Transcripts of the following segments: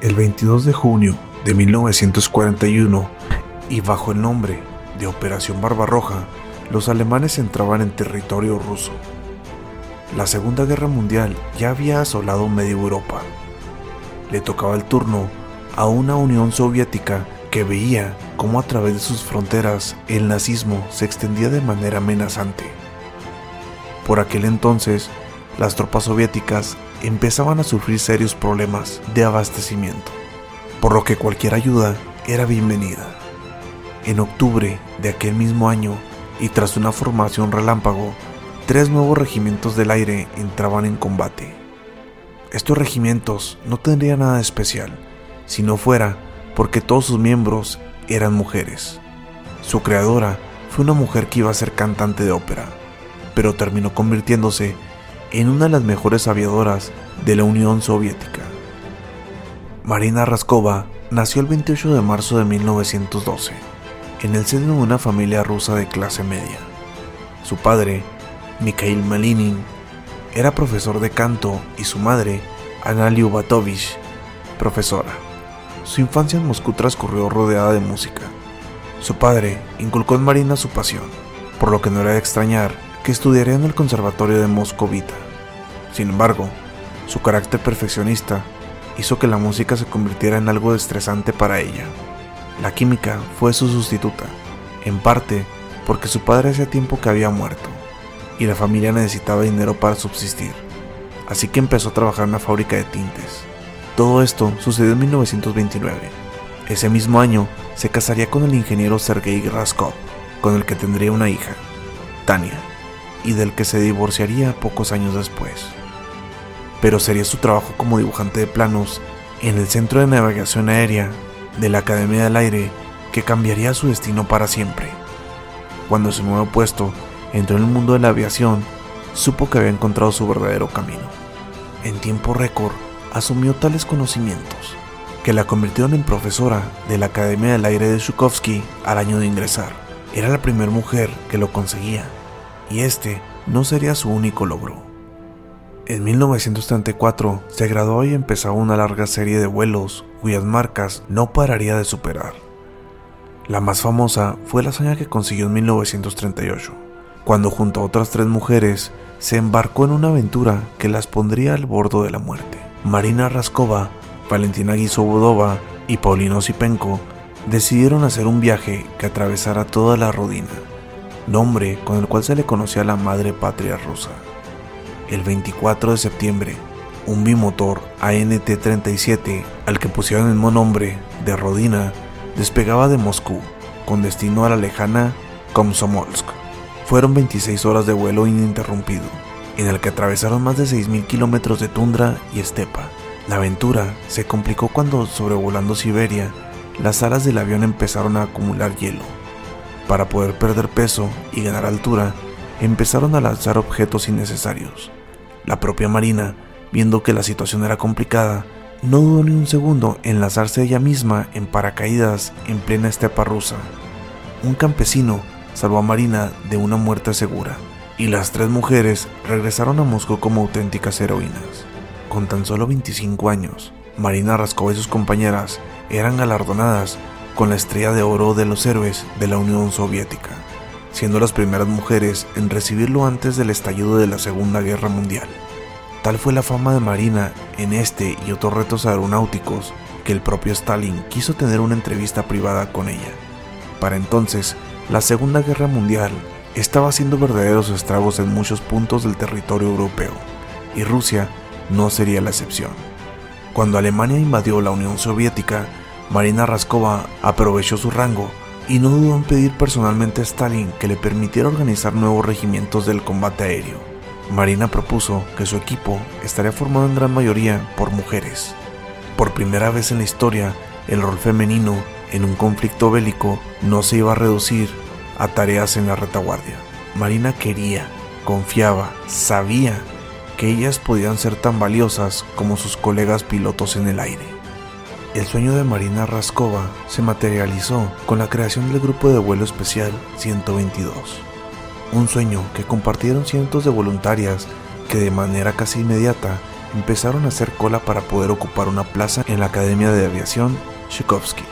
El 22 de junio de 1941 y bajo el nombre de Operación Barbarroja, los alemanes entraban en territorio ruso. La Segunda Guerra Mundial ya había asolado media Europa. Le tocaba el turno a una Unión Soviética que veía cómo a través de sus fronteras el nazismo se extendía de manera amenazante. Por aquel entonces, las tropas soviéticas empezaban a sufrir serios problemas de abastecimiento, por lo que cualquier ayuda era bienvenida. En octubre de aquel mismo año, y tras una formación relámpago, tres nuevos regimientos del aire entraban en combate. Estos regimientos no tendrían nada especial, si no fuera porque todos sus miembros eran mujeres. Su creadora fue una mujer que iba a ser cantante de ópera, pero terminó convirtiéndose en una de las mejores aviadoras de la Unión Soviética. Marina Raskova nació el 28 de marzo de 1912 en el seno de una familia rusa de clase media. Su padre, Mikhail Malinin, era profesor de canto y su madre, Anna Lyubatovich, profesora. Su infancia en Moscú transcurrió rodeada de música. Su padre inculcó en Marina su pasión, por lo que no era de extrañar estudiaría en el Conservatorio de Moscovita. Sin embargo, su carácter perfeccionista hizo que la música se convirtiera en algo estresante para ella. La química fue su sustituta, en parte porque su padre hacía tiempo que había muerto y la familia necesitaba dinero para subsistir, así que empezó a trabajar en una fábrica de tintes. Todo esto sucedió en 1929. Ese mismo año se casaría con el ingeniero Sergei Raskov, con el que tendría una hija, Tania y del que se divorciaría pocos años después. Pero sería su trabajo como dibujante de planos en el Centro de Navegación Aérea de la Academia del Aire que cambiaría su destino para siempre. Cuando su nuevo puesto entró en el mundo de la aviación, supo que había encontrado su verdadero camino. En tiempo récord, asumió tales conocimientos que la convirtieron en profesora de la Academia del Aire de Shukovsky al año de ingresar. Era la primera mujer que lo conseguía y este no sería su único logro. En 1934 se graduó y empezó una larga serie de vuelos cuyas marcas no pararía de superar. La más famosa fue la hazaña que consiguió en 1938, cuando junto a otras tres mujeres se embarcó en una aventura que las pondría al borde de la muerte. Marina Raskova, Valentina Guisobodova y Paulino Sipenko decidieron hacer un viaje que atravesara toda la rodina nombre con el cual se le conocía a la madre patria rusa. El 24 de septiembre, un bimotor ANT-37 al que pusieron el mismo nombre de Rodina despegaba de Moscú con destino a la lejana Komsomolsk. Fueron 26 horas de vuelo ininterrumpido, en el que atravesaron más de 6.000 kilómetros de tundra y estepa. La aventura se complicó cuando, sobrevolando Siberia, las alas del avión empezaron a acumular hielo para poder perder peso y ganar altura, empezaron a lanzar objetos innecesarios. La propia Marina, viendo que la situación era complicada, no dudó ni un segundo en lanzarse ella misma en paracaídas en plena estepa rusa. Un campesino salvó a Marina de una muerte segura, y las tres mujeres regresaron a Moscú como auténticas heroínas. Con tan solo 25 años, Marina Raskova y sus compañeras eran galardonadas con la estrella de oro de los héroes de la Unión Soviética. siendo las primeras mujeres en recibirlo antes del estallido de la Segunda Guerra Mundial. Tal fue la fama de Marina en este y otros retos aeronáuticos que el propio Stalin quiso tener una entrevista privada con ella. Para entonces, la Segunda Guerra Mundial estaba haciendo verdaderos estragos en muchos puntos del territorio europeo, y Rusia no sería la excepción. Cuando Alemania invadió la Unión Soviética, Marina Raskova aprovechó su rango y no dudó en pedir personalmente a Stalin que le permitiera organizar nuevos regimientos del combate aéreo. Marina propuso que su equipo estaría formado en gran mayoría por mujeres. Por primera vez en la historia, el rol femenino en un conflicto bélico no se iba a reducir a tareas en la retaguardia. Marina quería, confiaba, sabía que ellas podían ser tan valiosas como sus colegas pilotos en el aire. El sueño de Marina Raskova se materializó con la creación del Grupo de Vuelo Especial 122 un sueño que compartieron cientos de voluntarias que de manera casi inmediata empezaron a hacer cola para poder ocupar una plaza en la Academia de Aviación Tchaikovsky.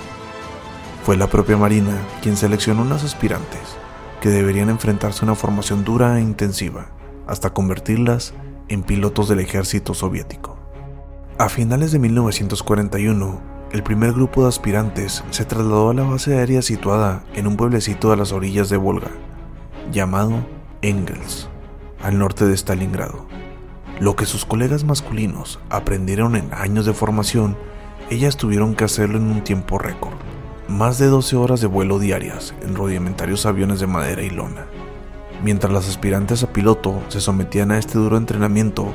Fue la propia Marina quien seleccionó unas aspirantes que deberían enfrentarse a una formación dura e intensiva hasta convertirlas en pilotos del ejército soviético. A finales de 1941, el primer grupo de aspirantes se trasladó a la base aérea situada en un pueblecito a las orillas de Volga, llamado Engels, al norte de Stalingrado. Lo que sus colegas masculinos aprendieron en años de formación, ellas tuvieron que hacerlo en un tiempo récord. Más de 12 horas de vuelo diarias en rudimentarios aviones de madera y lona. Mientras las aspirantes a piloto se sometían a este duro entrenamiento,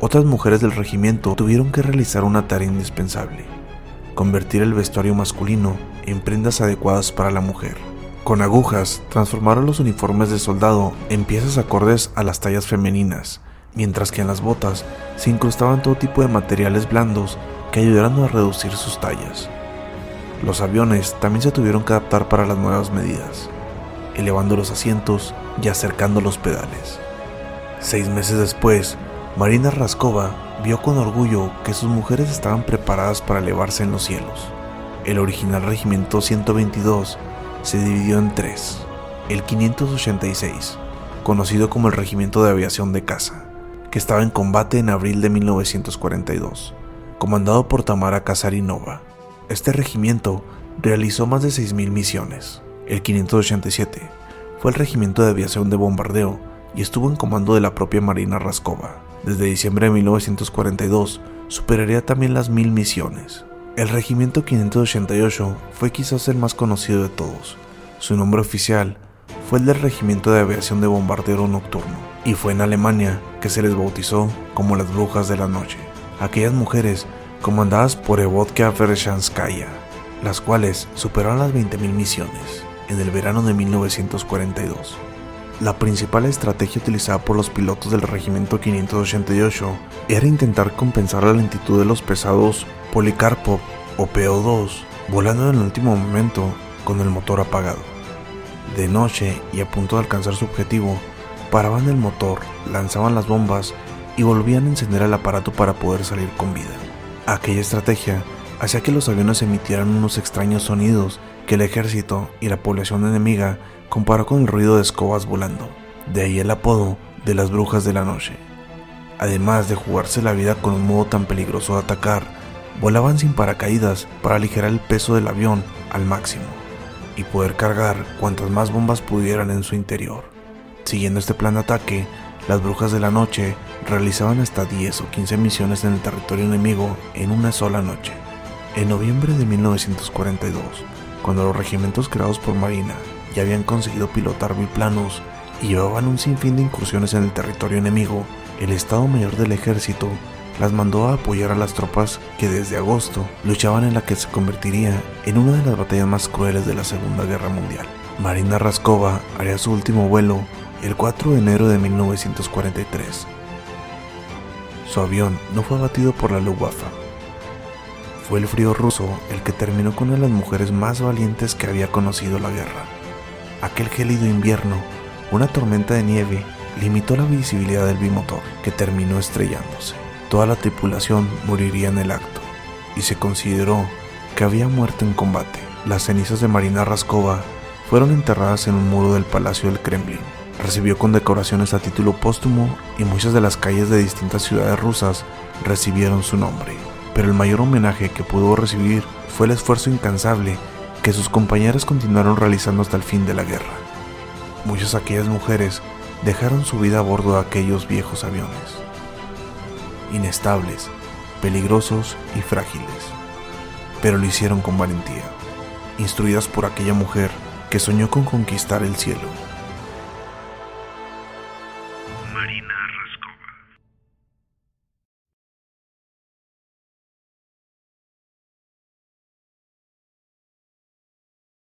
otras mujeres del regimiento tuvieron que realizar una tarea indispensable, convertir el vestuario masculino en prendas adecuadas para la mujer. Con agujas transformaron los uniformes de soldado en piezas acordes a las tallas femeninas, mientras que en las botas se incrustaban todo tipo de materiales blandos que ayudaron a reducir sus tallas. Los aviones también se tuvieron que adaptar para las nuevas medidas, elevando los asientos y acercando los pedales. Seis meses después, Marina Raskova vio con orgullo que sus mujeres estaban preparadas para elevarse en los cielos. El original Regimiento 122 se dividió en tres. El 586, conocido como el Regimiento de Aviación de Caza, que estaba en combate en abril de 1942, comandado por Tamara Kazarinova. Este regimiento realizó más de 6.000 misiones. El 587 fue el Regimiento de Aviación de Bombardeo y estuvo en comando de la propia Marina Raskova. Desde diciembre de 1942 superaría también las mil misiones. El Regimiento 588 fue quizás el más conocido de todos. Su nombre oficial fue el del Regimiento de Aviación de Bombardero Nocturno, y fue en Alemania que se les bautizó como las Brujas de la Noche, aquellas mujeres comandadas por Evodka Vershanskaya, las cuales superaron las 20.000 misiones en el verano de 1942. La principal estrategia utilizada por los pilotos del Regimiento 588 era intentar compensar la lentitud de los pesados Policarpo o PO2 volando en el último momento con el motor apagado. De noche y a punto de alcanzar su objetivo, paraban el motor, lanzaban las bombas y volvían a encender el aparato para poder salir con vida. Aquella estrategia hacía que los aviones emitieran unos extraños sonidos que el ejército y la población enemiga comparó con el ruido de escobas volando. De ahí el apodo de las brujas de la noche. Además de jugarse la vida con un modo tan peligroso de atacar, volaban sin paracaídas para aligerar el peso del avión al máximo y poder cargar cuantas más bombas pudieran en su interior. Siguiendo este plan de ataque, las brujas de la noche realizaban hasta 10 o 15 misiones en el territorio enemigo en una sola noche. En noviembre de 1942, cuando los regimientos creados por Marina ya habían conseguido pilotar biplanos y llevaban un sinfín de incursiones en el territorio enemigo, el Estado Mayor del Ejército las mandó a apoyar a las tropas que desde agosto luchaban en la que se convertiría en una de las batallas más crueles de la Segunda Guerra Mundial. Marina Raskova haría su último vuelo el 4 de enero de 1943. Su avión no fue abatido por la Luftwaffe. Fue el frío ruso el que terminó con una de las mujeres más valientes que había conocido la guerra. Aquel gélido invierno, una tormenta de nieve limitó la visibilidad del bimotor, que terminó estrellándose toda la tripulación moriría en el acto, y se consideró que había muerto en combate. Las cenizas de Marina Raskova fueron enterradas en un muro del Palacio del Kremlin. Recibió condecoraciones a título póstumo y muchas de las calles de distintas ciudades rusas recibieron su nombre. Pero el mayor homenaje que pudo recibir fue el esfuerzo incansable que sus compañeras continuaron realizando hasta el fin de la guerra. Muchas de aquellas mujeres dejaron su vida a bordo de aquellos viejos aviones, inestables, peligrosos y frágiles, pero lo hicieron con valentía, instruidas por aquella mujer que soñó con conquistar el cielo.